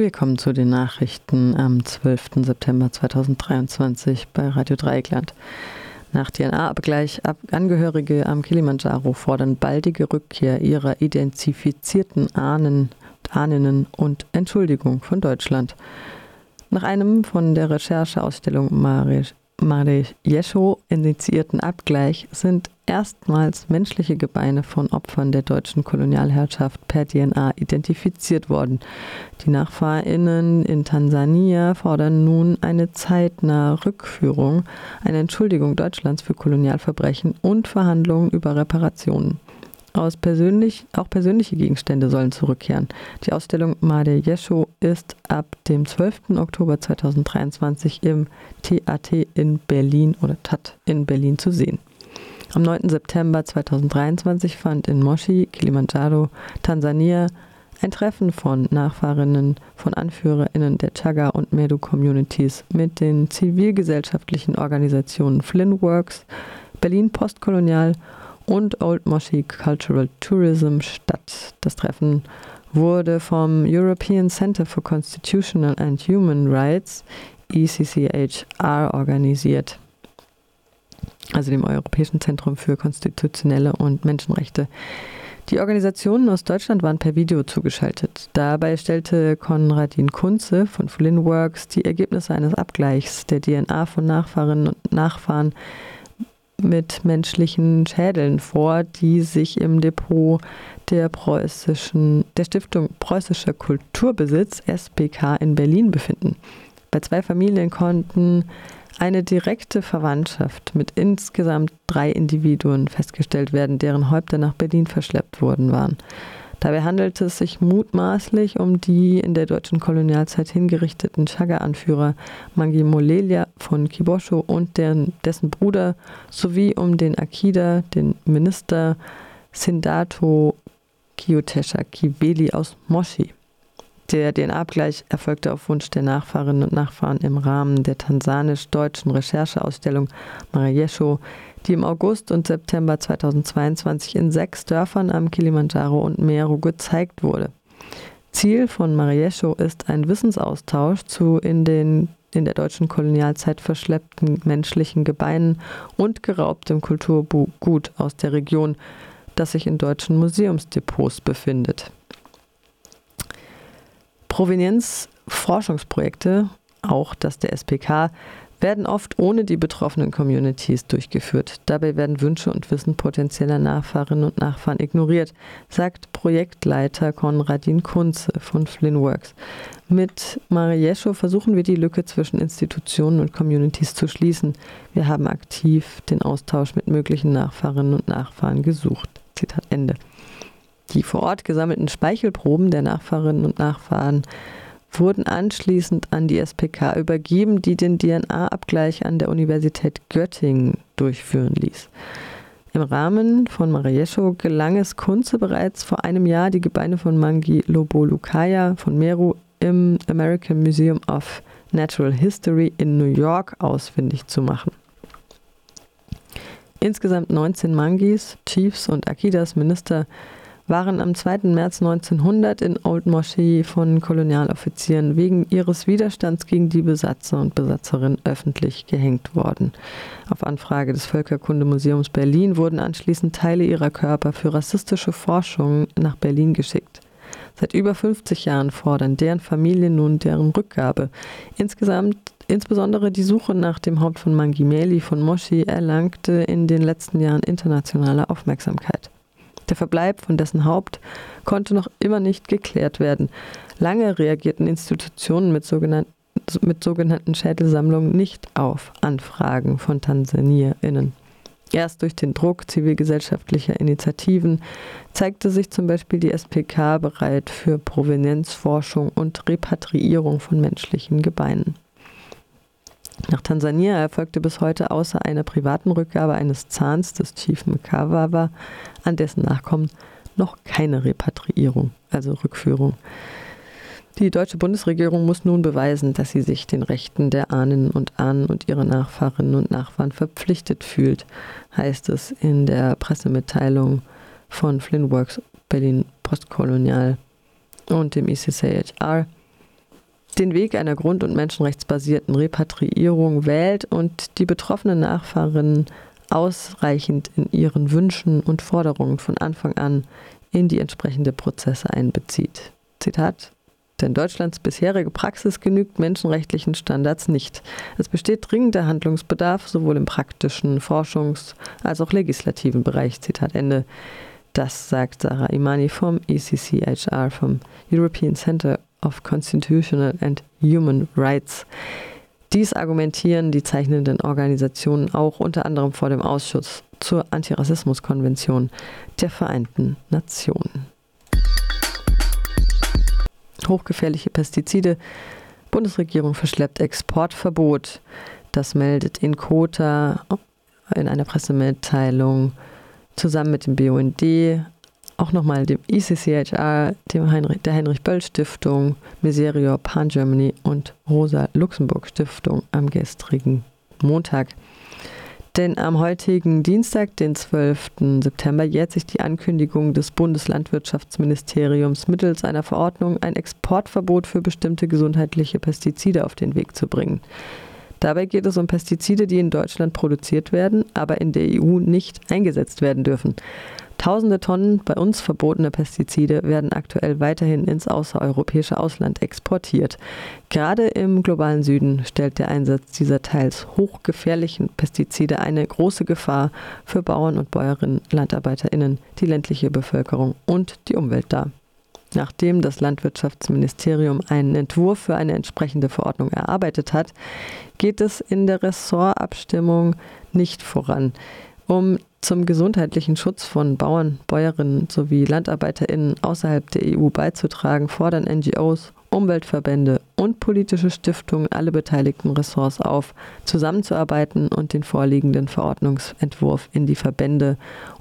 Wir kommen zu den Nachrichten am 12. September 2023 bei Radio Dreieckland. Nach DNA-Abgleich Angehörige am Kilimanjaro fordern baldige Rückkehr ihrer identifizierten Ahnen, Ahninnen und Entschuldigung von Deutschland. Nach einem von der Rechercheausstellung Marisch Mare Jescho initiierten Abgleich sind erstmals menschliche Gebeine von Opfern der deutschen Kolonialherrschaft per DNA identifiziert worden. Die Nachfahrinnen in Tansania fordern nun eine zeitnahe Rückführung, eine Entschuldigung Deutschlands für Kolonialverbrechen und Verhandlungen über Reparationen. Aus persönlich, auch persönliche Gegenstände sollen zurückkehren. Die Ausstellung Made Jescho ist ab dem 12. Oktober 2023 im TAT in Berlin oder TAT in Berlin zu sehen. Am 9. September 2023 fand in Moshi, Kilimanjaro, Tansania, ein Treffen von Nachfahrinnen von AnführerInnen der Chaga und Medu Communities mit den zivilgesellschaftlichen Organisationen Flintworks, Berlin Postkolonial und Old Moshi Cultural Tourism statt. Das Treffen wurde vom European Center for Constitutional and Human Rights ECCHR organisiert, also dem Europäischen Zentrum für konstitutionelle und Menschenrechte. Die Organisationen aus Deutschland waren per Video zugeschaltet. Dabei stellte Konradin Kunze von Flynnworks die Ergebnisse eines Abgleichs der DNA von Nachfahren und Nachfahren mit menschlichen Schädeln vor, die sich im Depot der preußischen, der Stiftung Preußischer Kulturbesitz SPK in Berlin befinden. Bei zwei Familien konnten eine direkte Verwandtschaft mit insgesamt drei Individuen festgestellt werden, deren Häupter nach Berlin verschleppt worden waren. Dabei handelte es sich mutmaßlich um die in der deutschen Kolonialzeit hingerichteten Chaga-Anführer Mangi Molelia von Kibosho und deren, dessen Bruder sowie um den Akida, den Minister Sindato Kiyotesha Kiveli aus Moshi. Der DNA-Abgleich erfolgte auf Wunsch der Nachfahrinnen und Nachfahren im Rahmen der tansanisch-deutschen Rechercheausstellung Mariesho die im August und September 2022 in sechs Dörfern am Kilimanjaro und Meru gezeigt wurde. Ziel von Mariesho ist ein Wissensaustausch zu in, den, in der deutschen Kolonialzeit verschleppten menschlichen Gebeinen und geraubtem Kulturgut aus der Region, das sich in deutschen Museumsdepots befindet. Provenienzforschungsprojekte, auch das der SPK, werden oft ohne die betroffenen Communities durchgeführt. Dabei werden Wünsche und Wissen potenzieller Nachfahrinnen und Nachfahren ignoriert, sagt Projektleiter Konradin Kunze von Flynnworks. Mit Mariescho versuchen wir die Lücke zwischen Institutionen und Communities zu schließen. Wir haben aktiv den Austausch mit möglichen Nachfahrinnen und Nachfahren gesucht. Zitat Ende. Die vor Ort gesammelten Speichelproben der Nachfahrinnen und Nachfahren wurden anschließend an die SPK übergeben, die den DNA-Abgleich an der Universität Göttingen durchführen ließ. Im Rahmen von Mariesho gelang es Kunze bereits vor einem Jahr, die Gebeine von Mangi Lobolukaya von Meru im American Museum of Natural History in New York ausfindig zu machen. Insgesamt 19 Mangis, Chiefs und Akidas Minister waren am 2. März 1900 in Old Moschee von Kolonialoffizieren wegen ihres Widerstands gegen die Besatzer und Besatzerinnen öffentlich gehängt worden. Auf Anfrage des Völkerkundemuseums Berlin wurden anschließend Teile ihrer Körper für rassistische Forschungen nach Berlin geschickt. Seit über 50 Jahren fordern deren Familien nun deren Rückgabe. Insgesamt Insbesondere die Suche nach dem Haupt von Mangimeli von Moshi erlangte in den letzten Jahren internationale Aufmerksamkeit. Der Verbleib von dessen Haupt konnte noch immer nicht geklärt werden. Lange reagierten Institutionen mit sogenannten, mit sogenannten Schädelsammlungen nicht auf Anfragen von TansanierInnen. Erst durch den Druck zivilgesellschaftlicher Initiativen zeigte sich zum Beispiel die SPK bereit für Provenienzforschung und Repatriierung von menschlichen Gebeinen. Nach Tansania erfolgte bis heute außer einer privaten Rückgabe eines Zahns des Chief Mkawawa an dessen Nachkommen noch keine Repatriierung, also Rückführung. Die deutsche Bundesregierung muss nun beweisen, dass sie sich den Rechten der Ahnen und Ahnen und ihrer Nachfahrinnen und Nachfahren verpflichtet fühlt, heißt es in der Pressemitteilung von Flynnworks Berlin Postkolonial und dem ICCHR. Den Weg einer grund- und menschenrechtsbasierten Repatriierung wählt und die betroffenen Nachfahren ausreichend in ihren Wünschen und Forderungen von Anfang an in die entsprechende Prozesse einbezieht. Zitat denn Deutschlands bisherige Praxis genügt menschenrechtlichen Standards nicht. Es besteht dringender Handlungsbedarf, sowohl im praktischen, Forschungs- als auch legislativen Bereich. Zitat Ende. Das sagt Sarah Imani vom ECCHR, vom European Center of Constitutional and Human Rights. Dies argumentieren die zeichnenden Organisationen auch unter anderem vor dem Ausschuss zur Antirassismuskonvention der Vereinten Nationen. Hochgefährliche Pestizide. Bundesregierung verschleppt Exportverbot. Das meldet in Kota in einer Pressemitteilung zusammen mit dem BUND auch nochmal dem ICCHR, dem Heinrich, der Heinrich-Böll-Stiftung, Miserior Pan Germany und Rosa-Luxemburg-Stiftung am gestrigen Montag. Denn am heutigen Dienstag, den 12. September, jährt sich die Ankündigung des Bundeslandwirtschaftsministeriums mittels einer Verordnung ein Exportverbot für bestimmte gesundheitliche Pestizide auf den Weg zu bringen. Dabei geht es um Pestizide, die in Deutschland produziert werden, aber in der EU nicht eingesetzt werden dürfen. Tausende Tonnen bei uns verbotene Pestizide werden aktuell weiterhin ins außereuropäische Ausland exportiert. Gerade im globalen Süden stellt der Einsatz dieser teils hochgefährlichen Pestizide eine große Gefahr für Bauern und Bäuerinnen, Landarbeiterinnen, die ländliche Bevölkerung und die Umwelt dar. Nachdem das Landwirtschaftsministerium einen Entwurf für eine entsprechende Verordnung erarbeitet hat, geht es in der Ressortabstimmung nicht voran. Um zum gesundheitlichen Schutz von Bauern, Bäuerinnen sowie LandarbeiterInnen außerhalb der EU beizutragen, fordern NGOs, Umweltverbände und politische Stiftungen alle beteiligten Ressorts auf, zusammenzuarbeiten und den vorliegenden Verordnungsentwurf in die Verbände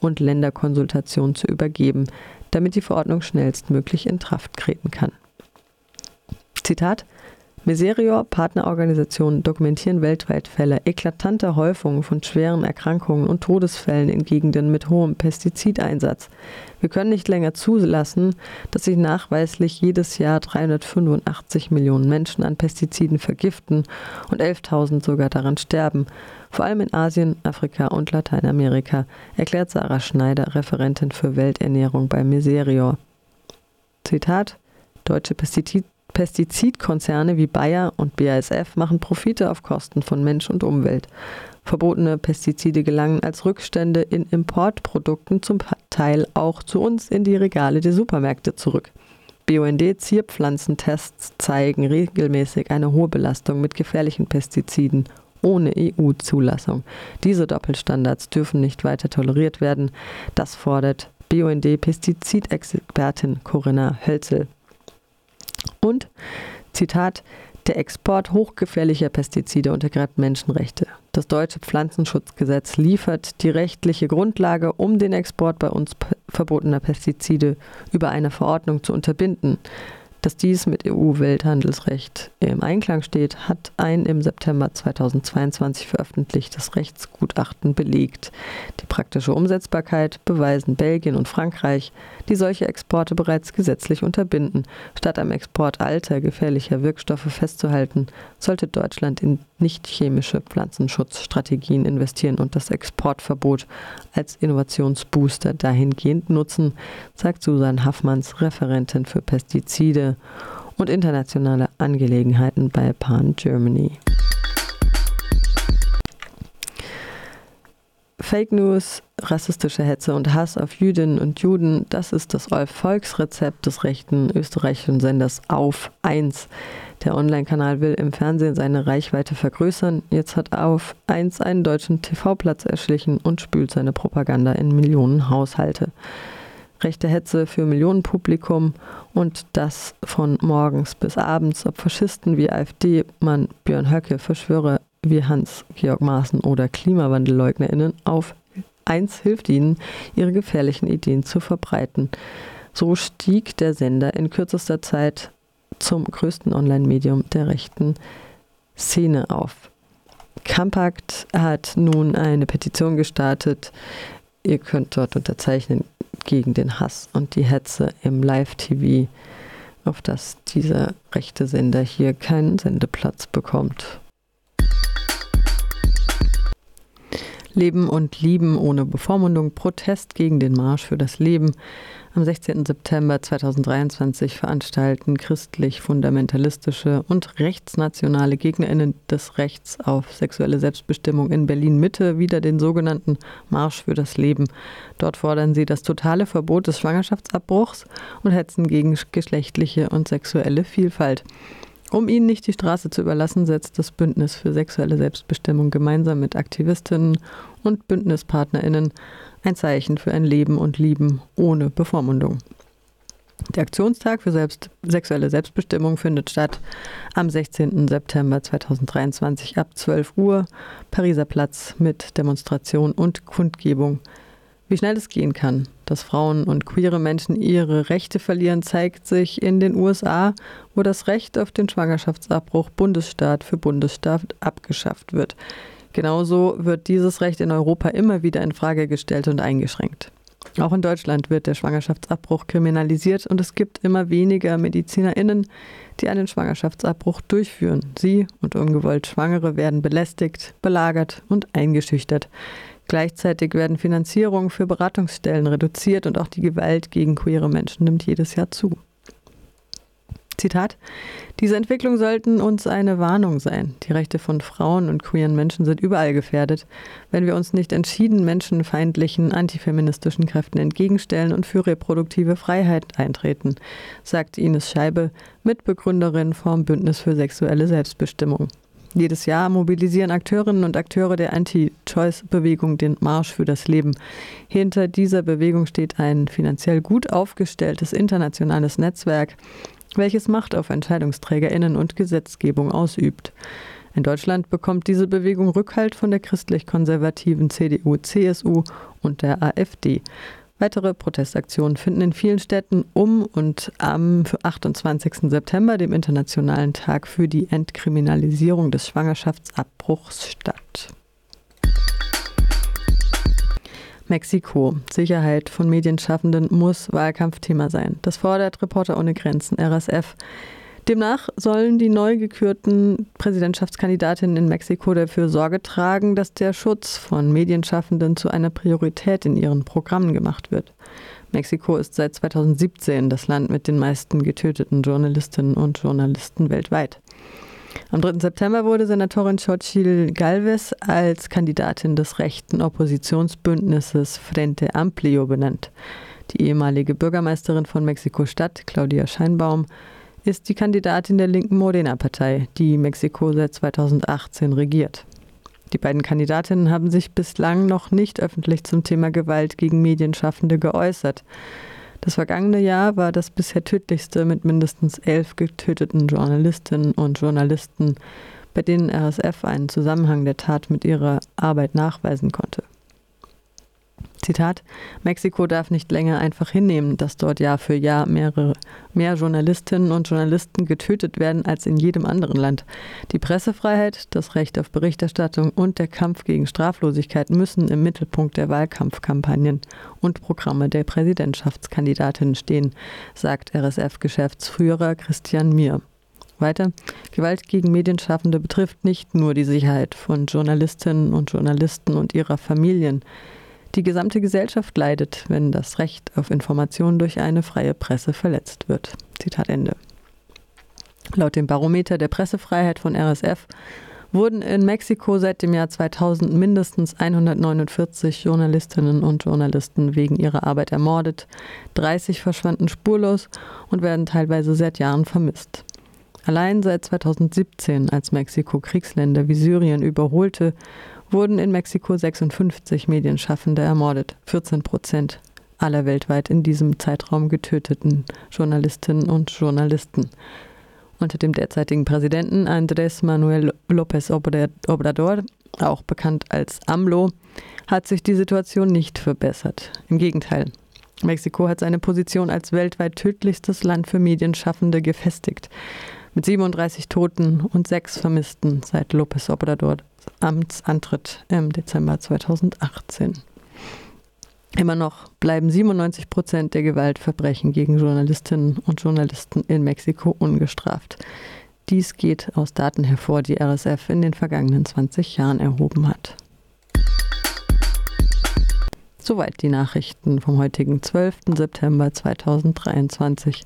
und Länderkonsultation zu übergeben, damit die Verordnung schnellstmöglich in Kraft treten kann. Zitat Meserior Partnerorganisationen dokumentieren weltweit Fälle eklatanter Häufungen von schweren Erkrankungen und Todesfällen in Gegenden mit hohem Pestizideinsatz. Wir können nicht länger zulassen, dass sich nachweislich jedes Jahr 385 Millionen Menschen an Pestiziden vergiften und 11.000 sogar daran sterben. Vor allem in Asien, Afrika und Lateinamerika, erklärt Sarah Schneider, Referentin für Welternährung bei Meserior. Zitat Deutsche Pestizid Pestizidkonzerne wie Bayer und BASF machen Profite auf Kosten von Mensch und Umwelt. Verbotene Pestizide gelangen als Rückstände in Importprodukten zum Teil auch zu uns in die Regale der Supermärkte zurück. BUND-Zierpflanzentests zeigen regelmäßig eine hohe Belastung mit gefährlichen Pestiziden ohne EU-Zulassung. Diese Doppelstandards dürfen nicht weiter toleriert werden. Das fordert BUND-Pestizidexpertin Corinna Hölzel. Und, Zitat, der Export hochgefährlicher Pestizide untergräbt Menschenrechte. Das deutsche Pflanzenschutzgesetz liefert die rechtliche Grundlage, um den Export bei uns verbotener Pestizide über eine Verordnung zu unterbinden. Dass dies mit EU-Welthandelsrecht im Einklang steht, hat ein im September 2022 veröffentlichtes Rechtsgutachten belegt. Die praktische Umsetzbarkeit beweisen Belgien und Frankreich, die solche Exporte bereits gesetzlich unterbinden. Statt am Export alter, gefährlicher Wirkstoffe festzuhalten, sollte Deutschland in nicht chemische Pflanzenschutzstrategien investieren und das Exportverbot als Innovationsbooster dahingehend nutzen, sagt Susan Haffmanns, Referentin für Pestizide und internationale Angelegenheiten bei Pan Germany. Fake News, rassistische Hetze und Hass auf Jüdinnen und Juden, das ist das Erfolgsrezept des rechten österreichischen Senders Auf 1. Der Online-Kanal will im Fernsehen seine Reichweite vergrößern. Jetzt hat Auf 1 einen deutschen TV-Platz erschlichen und spült seine Propaganda in Millionen Haushalte. Rechte Hetze für Millionenpublikum und das von morgens bis abends, ob Faschisten wie AfD-Mann Björn Höcke, Verschwörer wie Hans-Georg Maaßen oder KlimawandelleugnerInnen auf eins hilft ihnen, ihre gefährlichen Ideen zu verbreiten. So stieg der Sender in kürzester Zeit zum größten Online-Medium der rechten Szene auf. Compact hat nun eine Petition gestartet. Ihr könnt dort unterzeichnen gegen den Hass und die Hetze im Live-TV auf dass dieser rechte Sender hier keinen Sendeplatz bekommt. Leben und Lieben ohne Bevormundung, Protest gegen den Marsch für das Leben. Am 16. September 2023 veranstalten christlich-fundamentalistische und rechtsnationale Gegnerinnen des Rechts auf sexuelle Selbstbestimmung in Berlin-Mitte wieder den sogenannten Marsch für das Leben. Dort fordern sie das totale Verbot des Schwangerschaftsabbruchs und hetzen gegen geschlechtliche und sexuelle Vielfalt. Um ihnen nicht die Straße zu überlassen, setzt das Bündnis für sexuelle Selbstbestimmung gemeinsam mit Aktivistinnen und Bündnispartnerinnen ein Zeichen für ein Leben und Lieben ohne Bevormundung. Der Aktionstag für Selbst sexuelle Selbstbestimmung findet statt am 16. September 2023 ab 12 Uhr, Pariser Platz mit Demonstration und Kundgebung. Wie schnell es gehen kann, dass Frauen und queere Menschen ihre Rechte verlieren, zeigt sich in den USA, wo das Recht auf den Schwangerschaftsabbruch Bundesstaat für Bundesstaat abgeschafft wird. Genauso wird dieses Recht in Europa immer wieder in Frage gestellt und eingeschränkt. Auch in Deutschland wird der Schwangerschaftsabbruch kriminalisiert und es gibt immer weniger Medizinerinnen, die einen Schwangerschaftsabbruch durchführen. Sie und ungewollt Schwangere werden belästigt, belagert und eingeschüchtert. Gleichzeitig werden Finanzierungen für Beratungsstellen reduziert und auch die Gewalt gegen queere Menschen nimmt jedes Jahr zu. Zitat: Diese Entwicklungen sollten uns eine Warnung sein. Die Rechte von Frauen und queeren Menschen sind überall gefährdet, wenn wir uns nicht entschieden menschenfeindlichen, antifeministischen Kräften entgegenstellen und für reproduktive Freiheit eintreten, sagt Ines Scheibe, Mitbegründerin vom Bündnis für sexuelle Selbstbestimmung. Jedes Jahr mobilisieren Akteurinnen und Akteure der Anti-Choice-Bewegung den Marsch für das Leben. Hinter dieser Bewegung steht ein finanziell gut aufgestelltes internationales Netzwerk, welches Macht auf Entscheidungsträgerinnen und Gesetzgebung ausübt. In Deutschland bekommt diese Bewegung Rückhalt von der christlich-konservativen CDU, CSU und der AfD. Weitere Protestaktionen finden in vielen Städten um und am 28. September, dem Internationalen Tag für die Entkriminalisierung des Schwangerschaftsabbruchs statt. Mexiko. Sicherheit von Medienschaffenden muss Wahlkampfthema sein. Das fordert Reporter ohne Grenzen, RSF. Demnach sollen die neu gekürten Präsidentschaftskandidatinnen in Mexiko dafür Sorge tragen, dass der Schutz von Medienschaffenden zu einer Priorität in ihren Programmen gemacht wird. Mexiko ist seit 2017 das Land mit den meisten getöteten Journalistinnen und Journalisten weltweit. Am 3. September wurde Senatorin Xochitl Galvez als Kandidatin des rechten Oppositionsbündnisses Frente Amplio benannt. Die ehemalige Bürgermeisterin von Mexiko-Stadt, Claudia Scheinbaum, ist die Kandidatin der linken Morena-Partei, die Mexiko seit 2018 regiert. Die beiden Kandidatinnen haben sich bislang noch nicht öffentlich zum Thema Gewalt gegen Medienschaffende geäußert. Das vergangene Jahr war das bisher tödlichste mit mindestens elf getöteten Journalistinnen und Journalisten, bei denen RSF einen Zusammenhang der Tat mit ihrer Arbeit nachweisen konnte. Zitat, Mexiko darf nicht länger einfach hinnehmen, dass dort Jahr für Jahr mehrere, mehr Journalistinnen und Journalisten getötet werden als in jedem anderen Land. Die Pressefreiheit, das Recht auf Berichterstattung und der Kampf gegen Straflosigkeit müssen im Mittelpunkt der Wahlkampfkampagnen und Programme der Präsidentschaftskandidatinnen stehen, sagt RSF-Geschäftsführer Christian Mier. Weiter, Gewalt gegen Medienschaffende betrifft nicht nur die Sicherheit von Journalistinnen und Journalisten und ihrer Familien. Die gesamte Gesellschaft leidet, wenn das Recht auf Information durch eine freie Presse verletzt wird. Zitat Ende. Laut dem Barometer der Pressefreiheit von RSF wurden in Mexiko seit dem Jahr 2000 mindestens 149 Journalistinnen und Journalisten wegen ihrer Arbeit ermordet, 30 verschwanden spurlos und werden teilweise seit Jahren vermisst. Allein seit 2017, als Mexiko Kriegsländer wie Syrien überholte, wurden in Mexiko 56 Medienschaffende ermordet, 14 Prozent aller weltweit in diesem Zeitraum getöteten Journalistinnen und Journalisten. Unter dem derzeitigen Präsidenten Andrés Manuel López Obrador, auch bekannt als AMLO, hat sich die Situation nicht verbessert. Im Gegenteil. Mexiko hat seine Position als weltweit tödlichstes Land für Medienschaffende gefestigt mit 37 Toten und sechs Vermissten seit López Obradors Amtsantritt im Dezember 2018. Immer noch bleiben 97 Prozent der Gewaltverbrechen gegen Journalistinnen und Journalisten in Mexiko ungestraft. Dies geht aus Daten hervor, die RSF in den vergangenen 20 Jahren erhoben hat. Soweit die Nachrichten vom heutigen 12. September 2023.